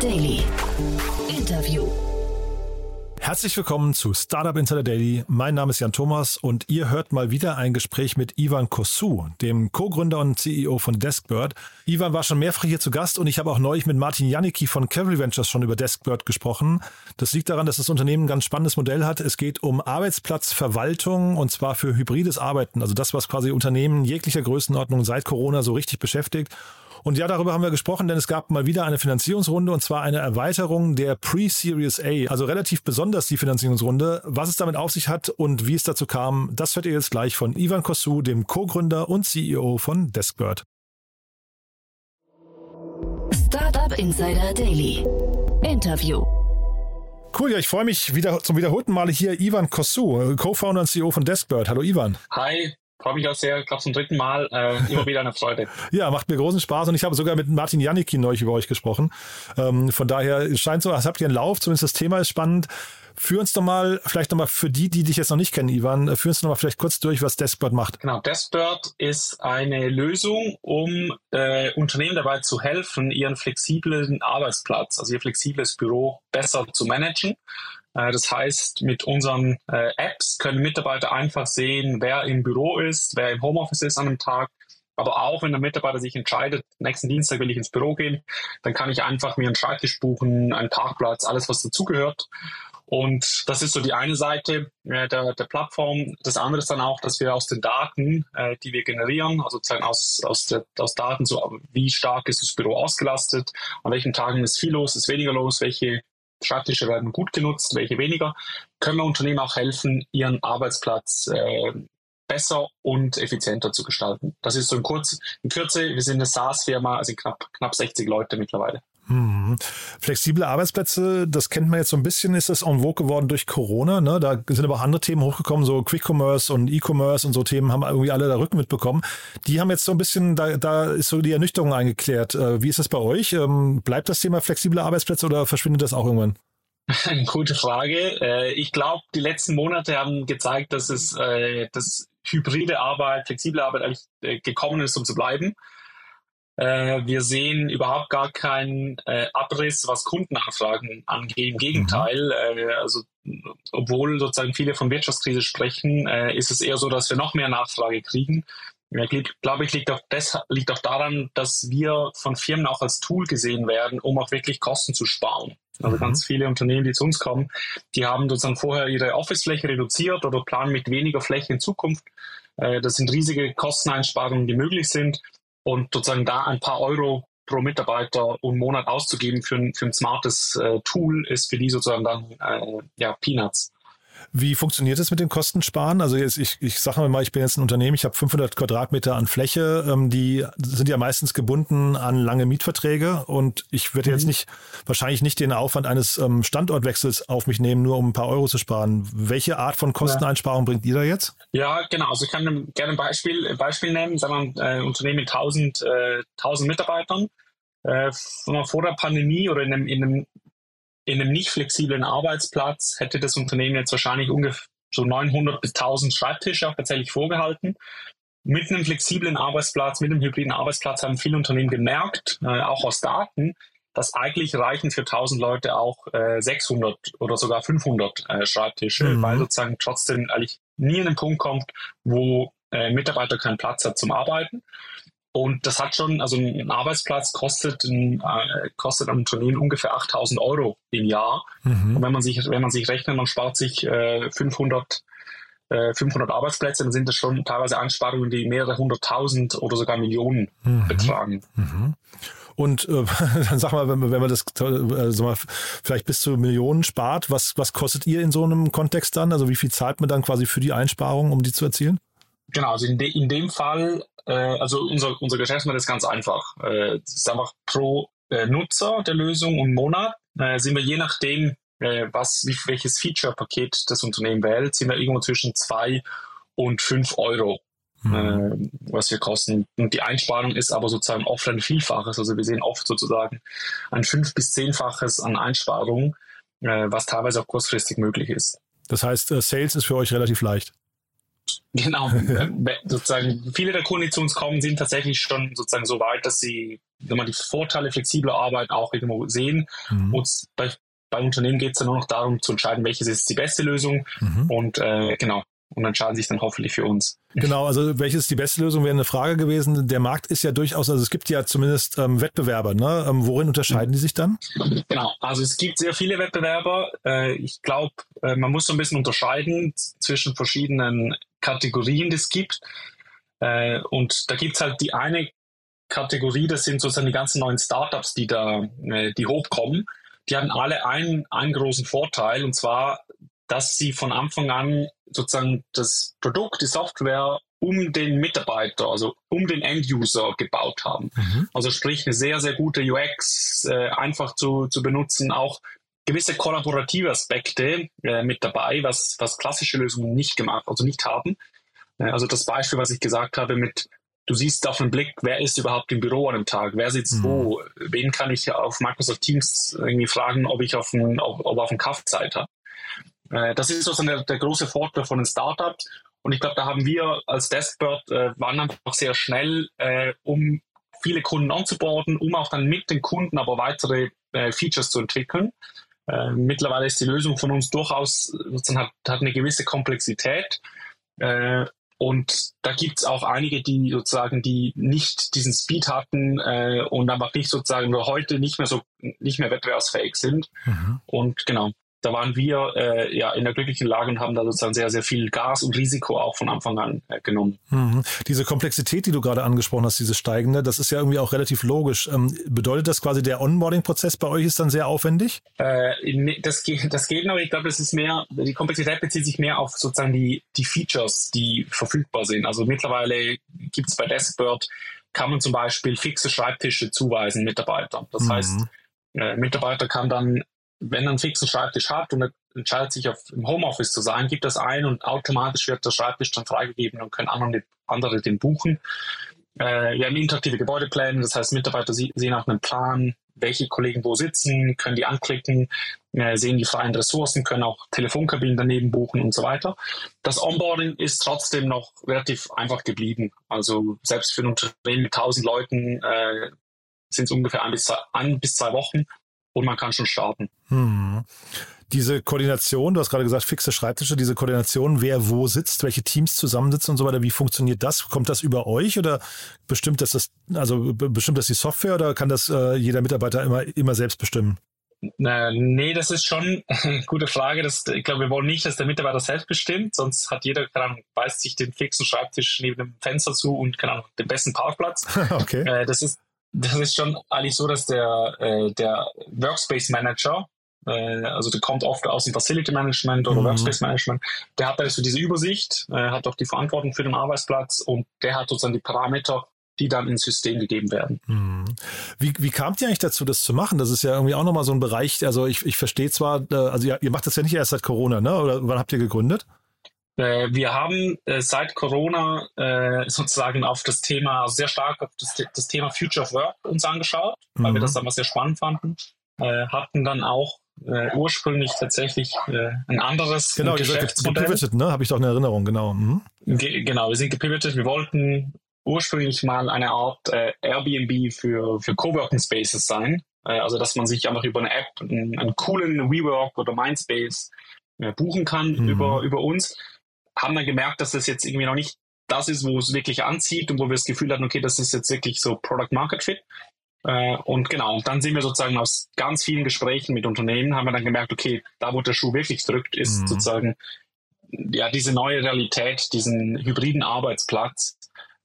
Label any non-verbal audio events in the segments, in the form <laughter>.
Daily. Interview. Herzlich willkommen zu Startup Insider Daily. Mein Name ist Jan Thomas und ihr hört mal wieder ein Gespräch mit Ivan Kosu, dem Co-Gründer und CEO von Deskbird. Ivan war schon mehrfach hier zu Gast und ich habe auch neulich mit Martin Janicki von Cavalry Ventures schon über Deskbird gesprochen. Das liegt daran, dass das Unternehmen ein ganz spannendes Modell hat. Es geht um Arbeitsplatzverwaltung und zwar für hybrides Arbeiten, also das, was quasi Unternehmen jeglicher Größenordnung seit Corona so richtig beschäftigt. Und ja, darüber haben wir gesprochen, denn es gab mal wieder eine Finanzierungsrunde und zwar eine Erweiterung der Pre-Series A, also relativ besonders die Finanzierungsrunde. Was es damit auf sich hat und wie es dazu kam, das hört ihr jetzt gleich von Ivan Kosu, dem Co-Gründer und CEO von Deskbird. Startup Insider Daily. Interview. Cool, ja, ich freue mich wieder zum wiederholten Male hier Ivan Kosu, Co-Founder und CEO von Deskbird. Hallo Ivan. Hi, freue mich auch sehr, ich glaube zum dritten Mal, äh, immer wieder eine Freude. <laughs> ja, macht mir großen Spaß und ich habe sogar mit Martin Janicki neulich über euch gesprochen. Ähm, von daher es scheint so, als habt ihr einen Lauf, zumindest das Thema ist spannend. Führ uns doch mal, vielleicht nochmal für die, die dich jetzt noch nicht kennen, Ivan, führ uns doch mal vielleicht kurz durch, was Deskbird macht. Genau, Deskbird ist eine Lösung, um äh, Unternehmen dabei zu helfen, ihren flexiblen Arbeitsplatz, also ihr flexibles Büro besser zu managen. Äh, das heißt, mit unseren äh, Apps können Mitarbeiter einfach sehen, wer im Büro ist, wer im Homeoffice ist an einem Tag. Aber auch wenn der Mitarbeiter sich entscheidet, nächsten Dienstag will ich ins Büro gehen, dann kann ich einfach mir einen Schreibtisch buchen, einen Parkplatz, alles was dazugehört. Und das ist so die eine Seite äh, der, der Plattform. Das andere ist dann auch, dass wir aus den Daten, äh, die wir generieren, also aus, aus, der, aus Daten, so wie stark ist das Büro ausgelastet, an welchen Tagen ist viel los, ist weniger los, welche Schreibtische werden gut genutzt, welche weniger, können wir Unternehmen auch helfen, ihren Arbeitsplatz äh, besser und effizienter zu gestalten. Das ist so in, kurz, in Kürze, wir sind eine SaaS-Firma, also knapp, knapp 60 Leute mittlerweile. Mhm. Flexible Arbeitsplätze, das kennt man jetzt so ein bisschen, ist das en vogue geworden durch Corona. Ne? Da sind aber andere Themen hochgekommen, so Quick Commerce und E-Commerce und so Themen haben irgendwie alle da Rücken mitbekommen. Die haben jetzt so ein bisschen, da, da ist so die Ernüchterung eingeklärt. Äh, wie ist das bei euch? Ähm, bleibt das Thema flexible Arbeitsplätze oder verschwindet das auch irgendwann? <laughs> Gute Frage. Äh, ich glaube, die letzten Monate haben gezeigt, dass es äh, dass hybride Arbeit, flexible Arbeit eigentlich gekommen ist, um zu bleiben. Äh, wir sehen überhaupt gar keinen äh, Abriss, was Kundenanfragen angeht. Im Gegenteil, mhm. äh, also obwohl sozusagen viele von Wirtschaftskrise sprechen, äh, ist es eher so, dass wir noch mehr Nachfrage kriegen. Ich glaube, ich liegt auch, das, liegt auch daran, dass wir von Firmen auch als Tool gesehen werden, um auch wirklich Kosten zu sparen. Also mhm. ganz viele Unternehmen, die zu uns kommen, die haben sozusagen vorher ihre Office-Fläche reduziert oder planen mit weniger Fläche in Zukunft. Äh, das sind riesige Kosteneinsparungen, die möglich sind. Und sozusagen da ein paar Euro pro Mitarbeiter und Monat auszugeben für ein, für ein smartes äh, Tool ist für die sozusagen dann äh, ja, Peanuts. Wie funktioniert es mit dem Kostensparen? Also jetzt, ich, ich sage mal, ich bin jetzt ein Unternehmen, ich habe 500 Quadratmeter an Fläche, ähm, die sind ja meistens gebunden an lange Mietverträge und ich werde mhm. jetzt nicht, wahrscheinlich nicht den Aufwand eines ähm, Standortwechsels auf mich nehmen, nur um ein paar Euro zu sparen. Welche Art von Kosteneinsparung ja. bringt ihr da jetzt? Ja, genau. Also ich kann gerne ein Beispiel, Beispiel nennen. Sagen wir, ein äh, Unternehmen mit 1000, äh, 1000 Mitarbeitern. Äh, vor der Pandemie oder in einem, in einem in einem nicht flexiblen Arbeitsplatz hätte das Unternehmen jetzt wahrscheinlich ungefähr so 900 bis 1000 Schreibtische auch tatsächlich vorgehalten. Mit einem flexiblen Arbeitsplatz, mit einem hybriden Arbeitsplatz haben viele Unternehmen gemerkt, äh, auch aus Daten, dass eigentlich reichen für 1000 Leute auch äh, 600 oder sogar 500 äh, Schreibtische, mhm. weil sozusagen trotzdem eigentlich nie an den Punkt kommt, wo äh, Mitarbeiter keinen Platz hat zum Arbeiten. Und das hat schon, also ein Arbeitsplatz kostet ein, äh, kostet ein Unternehmen ungefähr 8000 Euro im Jahr. Mhm. Und wenn man sich, wenn man sich rechnet, man spart sich äh, 500, äh, 500 Arbeitsplätze, dann sind das schon teilweise Einsparungen, die mehrere hunderttausend oder sogar Millionen mhm. betragen. Mhm. Und äh, <laughs> dann sag mal, wenn, wenn man das äh, sag mal, vielleicht bis zu Millionen spart, was, was kostet ihr in so einem Kontext dann? Also wie viel zahlt man dann quasi für die Einsparung, um die zu erzielen? Genau, also in, de, in dem Fall äh, also unser, unser Geschäftsmodell ist ganz einfach. Äh, es ist einfach pro äh, Nutzer der Lösung und Monat äh, sind wir je nachdem, äh, was, wie, welches Feature-Paket das Unternehmen wählt, sind wir irgendwo zwischen zwei und fünf Euro. Mhm. Äh, was wir kosten. Und die Einsparung ist aber sozusagen oft ein Vielfaches. Also wir sehen oft sozusagen ein fünf- bis zehnfaches an Einsparungen, was teilweise auch kurzfristig möglich ist. Das heißt, Sales ist für euch relativ leicht. Genau. <laughs> sozusagen viele der Kunden, die zu uns kommen, sind tatsächlich schon sozusagen so weit, dass sie wenn man die Vorteile flexibler Arbeit auch irgendwo sehen. Mhm. Und bei, bei Unternehmen geht es dann nur noch darum zu entscheiden, welches ist die beste Lösung. Mhm. Und äh, genau, und entscheiden sich dann hoffentlich für uns. Genau, also welches ist die beste Lösung, wäre eine Frage gewesen. Der Markt ist ja durchaus, also es gibt ja zumindest ähm, Wettbewerber, ne? Ähm, worin unterscheiden die sich dann? Genau, also es gibt sehr viele Wettbewerber. Äh, ich glaube, äh, man muss so ein bisschen unterscheiden zwischen verschiedenen Kategorien, es gibt. Äh, und da gibt es halt die eine Kategorie, das sind sozusagen die ganzen neuen Startups, die da, äh, die hochkommen. Die haben alle einen, einen großen Vorteil, und zwar, dass sie von Anfang an sozusagen das Produkt, die Software um den Mitarbeiter, also um den End-User gebaut haben. Mhm. Also sprich eine sehr, sehr gute UX, äh, einfach zu, zu benutzen, auch gewisse kollaborative Aspekte äh, mit dabei, was, was klassische Lösungen nicht gemacht, also nicht haben. Äh, also das Beispiel, was ich gesagt habe mit, du siehst auf den Blick, wer ist überhaupt im Büro an einem Tag, wer sitzt mhm. wo, wen kann ich auf Microsoft Teams irgendwie fragen, ob ich auf einen, ob, ob auf einen Zeit habe. Äh, das ist sozusagen der, der große Vorteil von den Startups. Und ich glaube, da haben wir als Deskbird äh, waren einfach sehr schnell, äh, um viele Kunden anzuborden, um auch dann mit den Kunden aber weitere äh, Features zu entwickeln. Äh, mittlerweile ist die Lösung von uns durchaus, hat, hat eine gewisse Komplexität. Äh, und da gibt es auch einige, die sozusagen, die nicht diesen Speed hatten äh, und einfach nicht sozusagen heute nicht mehr so nicht mehr wettbewerbsfähig sind. Mhm. Und genau, da waren wir äh, ja in der glücklichen Lage und haben da sozusagen sehr, sehr viel Gas und Risiko auch von Anfang an äh, genommen. Mhm. Diese Komplexität, die du gerade angesprochen hast, diese steigende, das ist ja irgendwie auch relativ logisch. Ähm, bedeutet das quasi, der Onboarding-Prozess bei euch ist dann sehr aufwendig? Äh, das, geht, das geht noch. Ich glaube, das ist mehr, die Komplexität bezieht sich mehr auf sozusagen die, die Features, die verfügbar sind. Also mittlerweile gibt es bei Deskbird, kann man zum Beispiel fixe Schreibtische zuweisen Mitarbeitern. Das mhm. heißt, äh, Mitarbeiter kann dann wenn er einen fixen Schreibtisch hat und entscheidet sich auf im Homeoffice zu sein, gibt das ein und automatisch wird der Schreibtisch dann freigegeben und können andere, andere den buchen. Äh, wir haben interaktive Gebäudepläne, das heißt Mitarbeiter sehen auch einen Plan, welche Kollegen wo sitzen, können die anklicken, äh, sehen die freien Ressourcen, können auch Telefonkabinen daneben buchen und so weiter. Das Onboarding ist trotzdem noch relativ einfach geblieben. Also selbst für ein Unternehmen mit 1000 Leuten äh, sind es ungefähr ein bis, zwei, ein bis zwei Wochen und man kann schon starten. Hm. Diese Koordination, du hast gerade gesagt, fixe Schreibtische, diese Koordination, wer wo sitzt, welche Teams zusammensitzen und so weiter, wie funktioniert das? Kommt das über euch oder bestimmt das, das also bestimmt das die Software oder kann das äh, jeder Mitarbeiter immer, immer selbst bestimmen? Nee, das ist schon <laughs> eine gute Frage. Das, ich glaube, wir wollen nicht, dass der Mitarbeiter selbst bestimmt, sonst hat jeder, keine Ahnung, beißt sich den fixen Schreibtisch neben dem Fenster zu und keine Ahnung, den besten Parkplatz. <laughs> okay. Äh, das ist das ist schon eigentlich so, dass der, äh, der Workspace Manager, äh, also der kommt oft aus dem Facility Management oder mhm. Workspace Management, der hat da so diese Übersicht, äh, hat auch die Verantwortung für den Arbeitsplatz und der hat sozusagen die Parameter, die dann ins System gegeben werden. Mhm. Wie, wie kamt ihr eigentlich dazu, das zu machen? Das ist ja irgendwie auch nochmal so ein Bereich, also ich, ich verstehe zwar, äh, also ihr, ihr macht das ja nicht erst seit Corona, ne? Oder wann habt ihr gegründet? Äh, wir haben äh, seit Corona äh, sozusagen auf das Thema, sehr stark auf das, das Thema Future of Work uns angeschaut, mhm. weil wir mhm. das damals sehr spannend fanden. hatten dann auch ursprünglich tatsächlich ein anderes genau, Geschäftsmodell. Gepivotet, ne? Habe ich doch eine Erinnerung, genau. Mhm. Ge genau, wir sind gepivotet. Wir wollten ursprünglich mal eine Art Airbnb für, für Coworking Spaces sein. also, dass man sich einfach über eine App einen, einen coolen WeWork oder Mindspace buchen kann mhm. über, über uns haben dann gemerkt, dass das jetzt irgendwie noch nicht das ist, wo es wirklich anzieht und wo wir das Gefühl hatten, okay, das ist jetzt wirklich so Product Market Fit. Äh, und genau, und dann sind wir sozusagen aus ganz vielen Gesprächen mit Unternehmen, haben wir dann gemerkt, okay, da wo der Schuh wirklich drückt, ist mhm. sozusagen ja diese neue Realität, diesen hybriden Arbeitsplatz,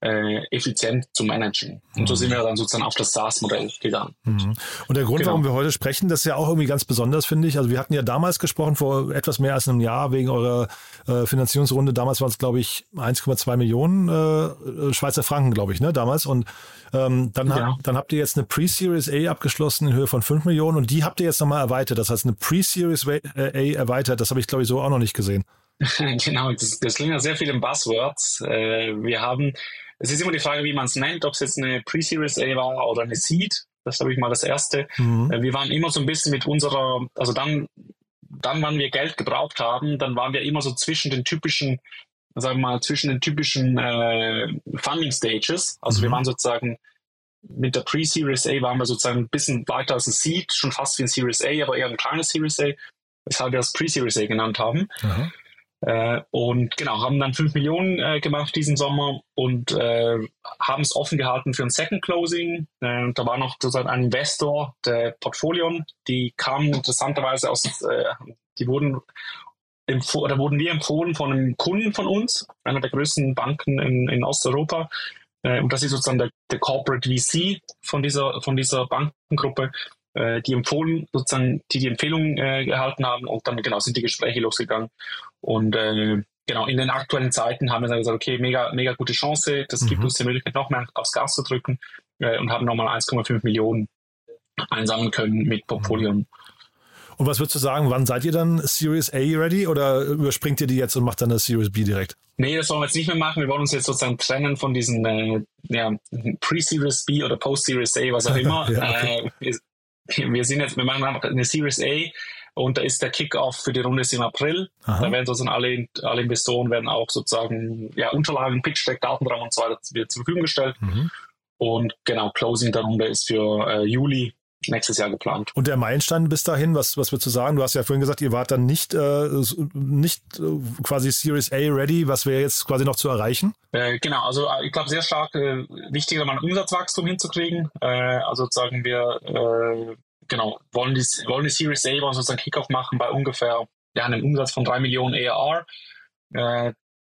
äh, effizient zu managen. Und so sind wir dann sozusagen auf das SaaS-Modell gegangen. Mhm. Und der Grund, genau. warum wir heute sprechen, das ist ja auch irgendwie ganz besonders, finde ich. Also wir hatten ja damals gesprochen, vor etwas mehr als einem Jahr, wegen eurer äh, Finanzierungsrunde. Damals waren es, glaube ich, 1,2 Millionen äh, Schweizer Franken, glaube ich, ne, damals. Und ähm, dann, ja. ha dann habt ihr jetzt eine Pre-Series A abgeschlossen in Höhe von 5 Millionen und die habt ihr jetzt nochmal erweitert. Das heißt, eine Pre-Series A erweitert, das habe ich, glaube ich, so auch noch nicht gesehen. <laughs> genau, das, das klingt ja sehr viel in Buzzwords. Äh, wir haben es ist immer die Frage, wie man es nennt, ob es jetzt eine Pre-Series A war oder eine Seed. Das ist, glaube ich, mal das Erste. Mhm. Äh, wir waren immer so ein bisschen mit unserer, also dann, dann, wann wir Geld gebraucht haben, dann waren wir immer so zwischen den typischen, sagen wir mal, zwischen den typischen äh, Funding Stages. Also mhm. wir waren sozusagen mit der Pre-Series A waren wir sozusagen ein bisschen weiter als ein Seed, schon fast wie ein Series A, aber eher ein kleines Series A, weshalb wir das Pre-Series A genannt haben. Äh, und genau, haben dann 5 Millionen äh, gemacht diesen Sommer und äh, haben es offen gehalten für ein Second Closing. Äh, da war noch sozusagen ein Investor, der Portfolion, die kamen interessanterweise aus, äh, die wurden oder wurden wir empfohlen von einem Kunden von uns, einer der größten Banken in, in Osteuropa. Äh, und das ist sozusagen der, der Corporate VC von dieser, von dieser Bankengruppe, äh, die empfohlen, sozusagen, die die Empfehlung äh, gehalten haben und dann genau sind die Gespräche losgegangen. Und äh, genau, in den aktuellen Zeiten haben wir dann gesagt, okay, mega, mega gute Chance, das mhm. gibt uns die Möglichkeit, noch mehr aufs Gas zu drücken äh, und haben nochmal 1,5 Millionen einsammeln können mit Portfolio. Mhm. Und was würdest du sagen, wann seid ihr dann Series A ready oder überspringt ihr die jetzt und macht dann eine Series B direkt? Nee, das wollen wir jetzt nicht mehr machen. Wir wollen uns jetzt sozusagen trennen von diesen äh, ja, Pre-Series B oder Post-Series A, was auch <laughs> immer. ja, okay. äh, wir, sind jetzt, wir machen einfach eine Series A und da ist der Kickoff für die Runde im April. Aha. Da werden sozusagen alle, alle Investoren werden auch sozusagen ja, Unterlagen, Pitch Deck, Datenraum und so weiter zur Verfügung gestellt. Mhm. Und genau, Closing der Runde ist für äh, Juli nächstes Jahr geplant. Und der Meilenstein bis dahin, was, was würdest du sagen? Du hast ja vorhin gesagt, ihr wart dann nicht, äh, nicht äh, quasi Series A ready. Was wäre jetzt quasi noch zu erreichen? Äh, genau, also äh, ich glaube sehr stark äh, wichtiger, mal ein Umsatzwachstum hinzukriegen. Äh, also sagen wir, genau, wollen die, wollen die Series A, wollen sozusagen Kickoff machen bei ungefähr ja, einem Umsatz von drei Millionen ARR.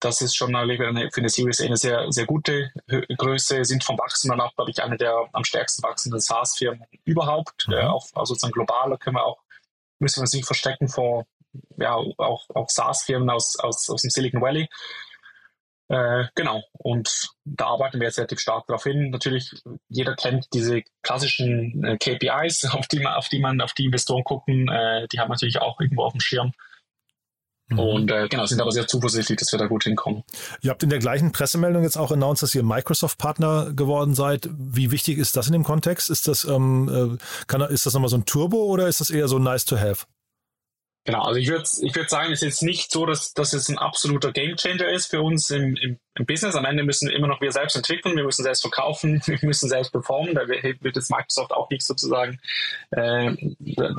Das ist schon eine, für eine Series A eine sehr, sehr gute Größe, sind vom Wachstum dann auch, glaube ich, eine der am stärksten wachsenden SaaS-Firmen überhaupt, mhm. äh, auch, also sozusagen global, da können wir auch, müssen wir uns nicht verstecken vor, ja, auch, auch SaaS-Firmen aus, aus, aus dem Silicon Valley. Äh, genau, und da arbeiten wir jetzt relativ stark darauf hin. Natürlich, jeder kennt diese klassischen äh, KPIs, <laughs> auf die man, auf die man, auf die Investoren gucken, äh, die haben natürlich auch irgendwo auf dem Schirm. Mhm. Und äh, genau, sind aber sehr zuversichtlich, dass wir da gut hinkommen. Ihr habt in der gleichen Pressemeldung jetzt auch announced, dass ihr Microsoft-Partner geworden seid. Wie wichtig ist das in dem Kontext? Ist das, ähm, äh, kann, ist das nochmal so ein Turbo oder ist das eher so nice to have? Genau, also ich würde ich würd sagen, es ist jetzt nicht so, dass, dass es ein absoluter Gamechanger ist für uns im, im, im Business. Am Ende müssen immer noch wir selbst entwickeln, wir müssen selbst verkaufen, <laughs> wir müssen selbst performen. Da wird jetzt Microsoft auch nicht sozusagen äh,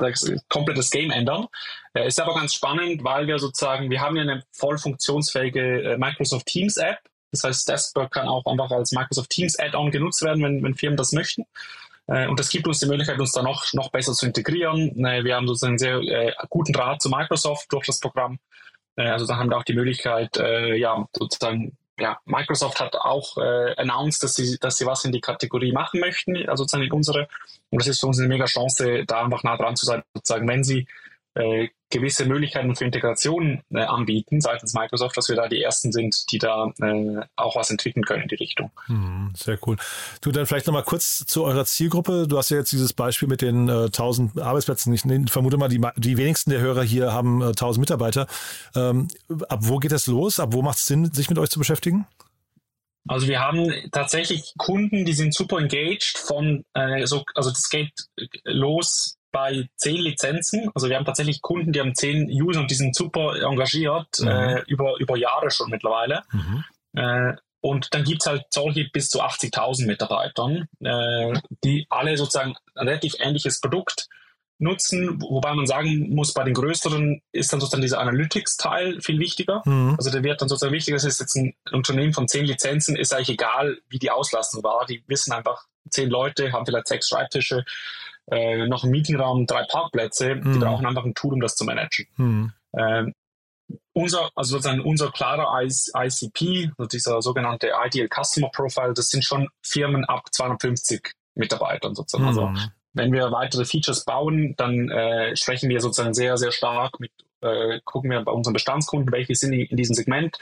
das komplettes Game ändern. Äh, ist aber ganz spannend, weil wir sozusagen, wir haben ja eine voll funktionsfähige äh, Microsoft Teams App. Das heißt, Desktop kann auch einfach als Microsoft Teams Add-on genutzt werden, wenn, wenn Firmen das möchten. Äh, und das gibt uns die Möglichkeit, uns da noch, noch besser zu integrieren. Äh, wir haben sozusagen einen sehr äh, guten Draht zu Microsoft durch das Programm. Also da haben wir auch die Möglichkeit, ja, sozusagen ja, Microsoft hat auch äh, announced, dass sie, dass sie was in die Kategorie machen möchten, also sozusagen in unsere. Und das ist für uns eine mega Chance, da einfach nah dran zu sein, sozusagen, wenn sie äh, gewisse Möglichkeiten für Integration äh, anbieten seitens Microsoft, dass wir da die ersten sind, die da äh, auch was entwickeln können in die Richtung. Hm, sehr cool. Du dann vielleicht nochmal kurz zu eurer Zielgruppe. Du hast ja jetzt dieses Beispiel mit den äh, 1000 Arbeitsplätzen. Ich, ich, vermute mal, die, die wenigsten der Hörer hier haben äh, 1000 Mitarbeiter. Ähm, ab wo geht das los? Ab wo macht es Sinn, sich mit euch zu beschäftigen? Also wir haben tatsächlich Kunden, die sind super engaged von, äh, so, also das geht los bei zehn Lizenzen. Also wir haben tatsächlich Kunden, die haben zehn User und die sind super engagiert, mhm. äh, über, über Jahre schon mittlerweile. Mhm. Äh, und dann gibt es halt solche bis zu 80.000 Mitarbeitern, äh, die alle sozusagen ein relativ ähnliches Produkt nutzen, wobei man sagen muss, bei den größeren ist dann sozusagen dieser Analytics-Teil viel wichtiger. Mhm. Also der wird dann sozusagen wichtiger, das ist jetzt ein Unternehmen von zehn Lizenzen, ist eigentlich egal, wie die Auslastung war. Die wissen einfach, zehn Leute haben vielleicht sechs Schreibtische, äh, noch ein Meetingraum, drei Parkplätze, mhm. die brauchen einfach ein Tool, um das zu managen. Mhm. Ähm, unser, also sozusagen unser klarer ICP, also dieser sogenannte Ideal Customer Profile, das sind schon Firmen ab 250 Mitarbeitern sozusagen. Mhm. Also wenn wir weitere Features bauen, dann äh, sprechen wir sozusagen sehr, sehr stark mit, äh, gucken wir bei unseren Bestandskunden, welche sind in diesem Segment,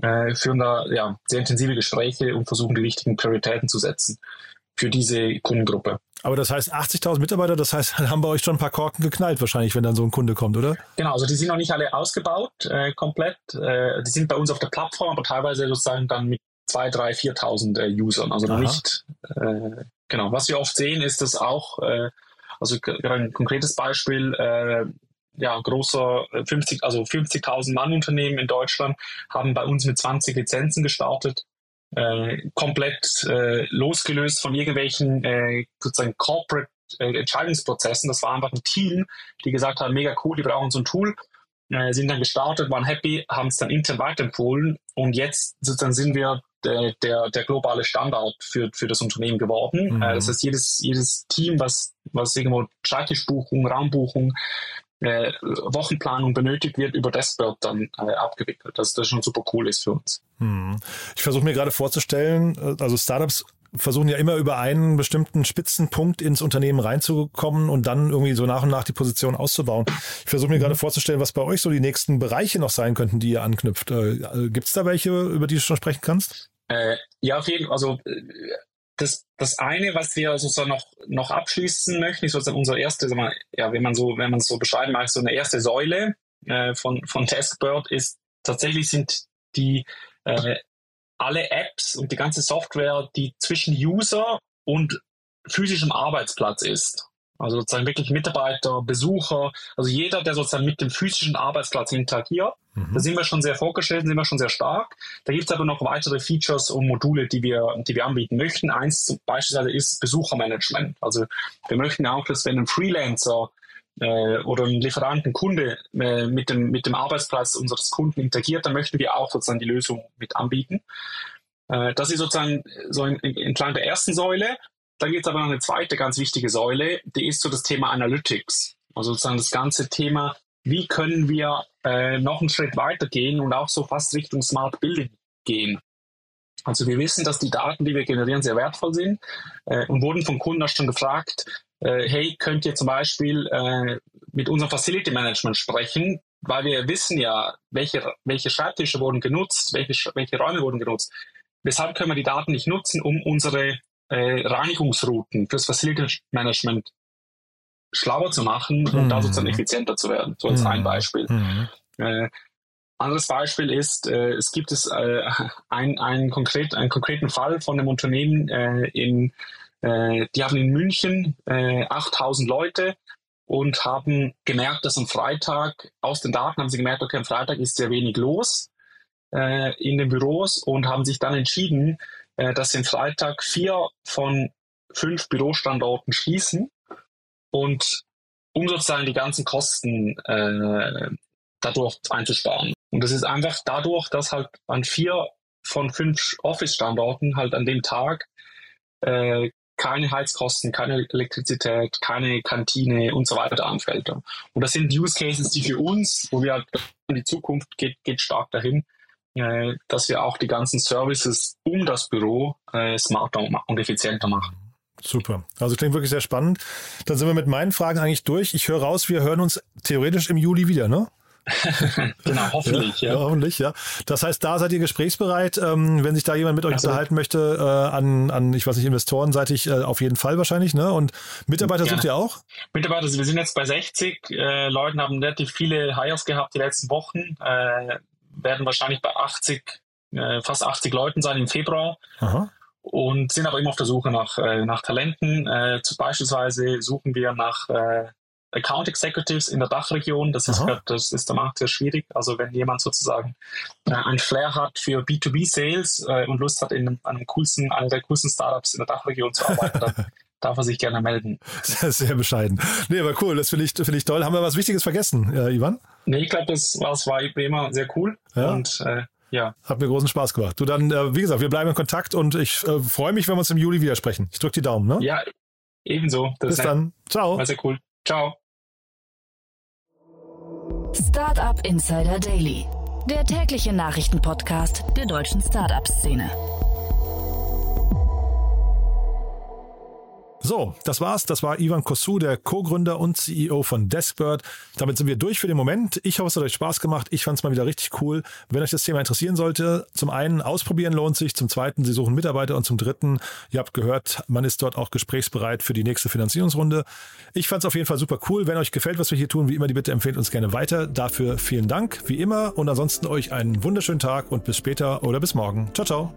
äh, führen da ja, sehr intensive Gespräche und versuchen die richtigen Prioritäten zu setzen für diese Kundengruppe. Aber das heißt 80.000 Mitarbeiter, das heißt, <laughs> haben bei euch schon ein paar Korken geknallt wahrscheinlich, wenn dann so ein Kunde kommt, oder? Genau, also die sind noch nicht alle ausgebaut äh, komplett. Äh, die sind bei uns auf der Plattform, aber teilweise sozusagen dann mit 2.000, 3.000, 4.000 äh, Usern. Also noch nicht. Äh, genau, was wir oft sehen, ist, dass auch, äh, also ein konkretes Beispiel, äh, ja, großer 50, also 50.000 Mann Unternehmen in Deutschland haben bei uns mit 20 Lizenzen gestartet äh, komplett äh, losgelöst von irgendwelchen äh, sozusagen Corporate äh, Entscheidungsprozessen. Das war einfach ein Team, die gesagt haben, mega cool, die brauchen so ein Tool. Äh, sind dann gestartet, waren happy, haben es dann intern weiterempfohlen und jetzt sozusagen sind wir der, der, der globale Standard für, für das Unternehmen geworden. Mhm. Äh, das heißt, jedes, jedes Team, was, was irgendwo Schreibtischbuchung, Raumbuchung, äh, Wochenplanung benötigt wird, über Deskbird dann äh, abgewickelt. Das, das schon super cool ist für uns. Hm. Ich versuche mir gerade vorzustellen, äh, also Startups versuchen ja immer über einen bestimmten Spitzenpunkt ins Unternehmen reinzukommen und dann irgendwie so nach und nach die Position auszubauen. Ich versuche mir mhm. gerade vorzustellen, was bei euch so die nächsten Bereiche noch sein könnten, die ihr anknüpft. Äh, Gibt es da welche, über die du schon sprechen kannst? Äh, ja, auf jeden Fall. Also äh, das, das eine, was wir sozusagen noch, noch abschließen möchten, ist sozusagen unsere erste, mal, ja, wenn man so, wenn man es so beschreiben mag, so eine erste Säule äh, von, von Taskbird ist tatsächlich sind die äh, alle Apps und die ganze Software, die zwischen User und physischem Arbeitsplatz ist. Also sozusagen wirklich Mitarbeiter, Besucher, also jeder, der sozusagen mit dem physischen Arbeitsplatz interagiert. Mhm. Da sind wir schon sehr vorgestellt, sind wir schon sehr stark. Da gibt es aber noch weitere Features und Module, die wir, die wir anbieten möchten. Eins beispielsweise ist Besuchermanagement. Also wir möchten auch, dass wenn ein Freelancer äh, oder ein Lieferant, ein Kunde äh, mit, dem, mit dem Arbeitsplatz unseres Kunden interagiert, dann möchten wir auch sozusagen die Lösung mit anbieten. Äh, das ist sozusagen so entlang der ersten Säule. Dann gibt es aber noch eine zweite ganz wichtige Säule, die ist so das Thema Analytics. Also sozusagen das ganze Thema, wie können wir äh, noch einen Schritt weiter gehen und auch so fast Richtung Smart Building gehen. Also wir wissen, dass die Daten, die wir generieren, sehr wertvoll sind äh, und wurden vom Kunden auch schon gefragt, äh, hey, könnt ihr zum Beispiel äh, mit unserem Facility Management sprechen, weil wir wissen ja, welche, welche Schreibtische wurden genutzt, welche, welche Räume wurden genutzt. Weshalb können wir die Daten nicht nutzen, um unsere äh, Reinigungsrouten fürs Facility Management schlauer zu machen und mhm. da sozusagen effizienter zu werden. So als mhm. ein Beispiel. Mhm. Äh, anderes Beispiel ist, äh, es gibt es äh, ein, ein konkret, einen konkreten Fall von einem Unternehmen äh, in äh, die haben in München äh, 8000 Leute und haben gemerkt, dass am Freitag, aus den Daten haben sie gemerkt, okay, am Freitag ist sehr wenig los äh, in den Büros und haben sich dann entschieden, äh, dass sie am Freitag vier von fünf Bürostandorten schließen und um sozusagen die ganzen Kosten äh, dadurch einzusparen. Und das ist einfach dadurch, dass halt an vier von fünf Office-Standorten halt an dem Tag äh, keine Heizkosten, keine Elektrizität, keine Kantine und so weiter anfällt. Und das sind Use Cases, die für uns, wo wir halt in die Zukunft geht, geht stark dahin, äh, dass wir auch die ganzen Services um das Büro äh, smarter und effizienter machen. Super. Also klingt wirklich sehr spannend. Dann sind wir mit meinen Fragen eigentlich durch. Ich höre raus, wir hören uns theoretisch im Juli wieder, ne? <laughs> genau, hoffentlich, ja, ja. Hoffentlich, ja. Das heißt, da seid ihr gesprächsbereit. Ähm, wenn sich da jemand mit euch also, unterhalten möchte, äh, an, an, ich weiß nicht, investorenseitig äh, auf jeden Fall wahrscheinlich, ne? Und Mitarbeiter sucht ihr auch? Mitarbeiter, also wir sind jetzt bei 60 äh, Leuten, haben relativ viele Hires gehabt die letzten Wochen, äh, werden wahrscheinlich bei 80, äh, fast 80 Leuten sein im Februar. Aha und sind aber immer auf der Suche nach, äh, nach Talenten. Äh, beispielsweise suchen wir nach äh, Account Executives in der Dachregion. Das ist, das ist der Markt sehr schwierig. Also wenn jemand sozusagen äh, ein Flair hat für B2B Sales äh, und Lust hat, in einem coolsten, einer der coolsten Startups in der Dachregion zu arbeiten, dann <laughs> darf er sich gerne melden. Sehr, sehr bescheiden. Nee, aber cool, das finde ich, finde ich toll. Haben wir was Wichtiges vergessen, äh, Ivan? Nee, ich glaube, das, das war wie immer sehr cool. Ja. Und äh, ja. Hat mir großen Spaß gemacht. Du dann, äh, wie gesagt, wir bleiben in Kontakt und ich äh, freue mich, wenn wir uns im Juli widersprechen. Ich drücke die Daumen, ne? Ja, ebenso. Das Bis dann. Ciao. War sehr cool. Ciao. Startup Insider Daily, der tägliche Nachrichtenpodcast der deutschen Startup-Szene. So, das war's. Das war Ivan Kosu, der Co-Gründer und CEO von Deskbird. Damit sind wir durch für den Moment. Ich hoffe, es hat euch Spaß gemacht. Ich fand es mal wieder richtig cool. Wenn euch das Thema interessieren sollte, zum einen ausprobieren lohnt sich, zum zweiten, Sie suchen Mitarbeiter und zum dritten, ihr habt gehört, man ist dort auch gesprächsbereit für die nächste Finanzierungsrunde. Ich fand es auf jeden Fall super cool. Wenn euch gefällt, was wir hier tun, wie immer, die Bitte empfehlt uns gerne weiter. Dafür vielen Dank, wie immer. Und ansonsten euch einen wunderschönen Tag und bis später oder bis morgen. Ciao, ciao.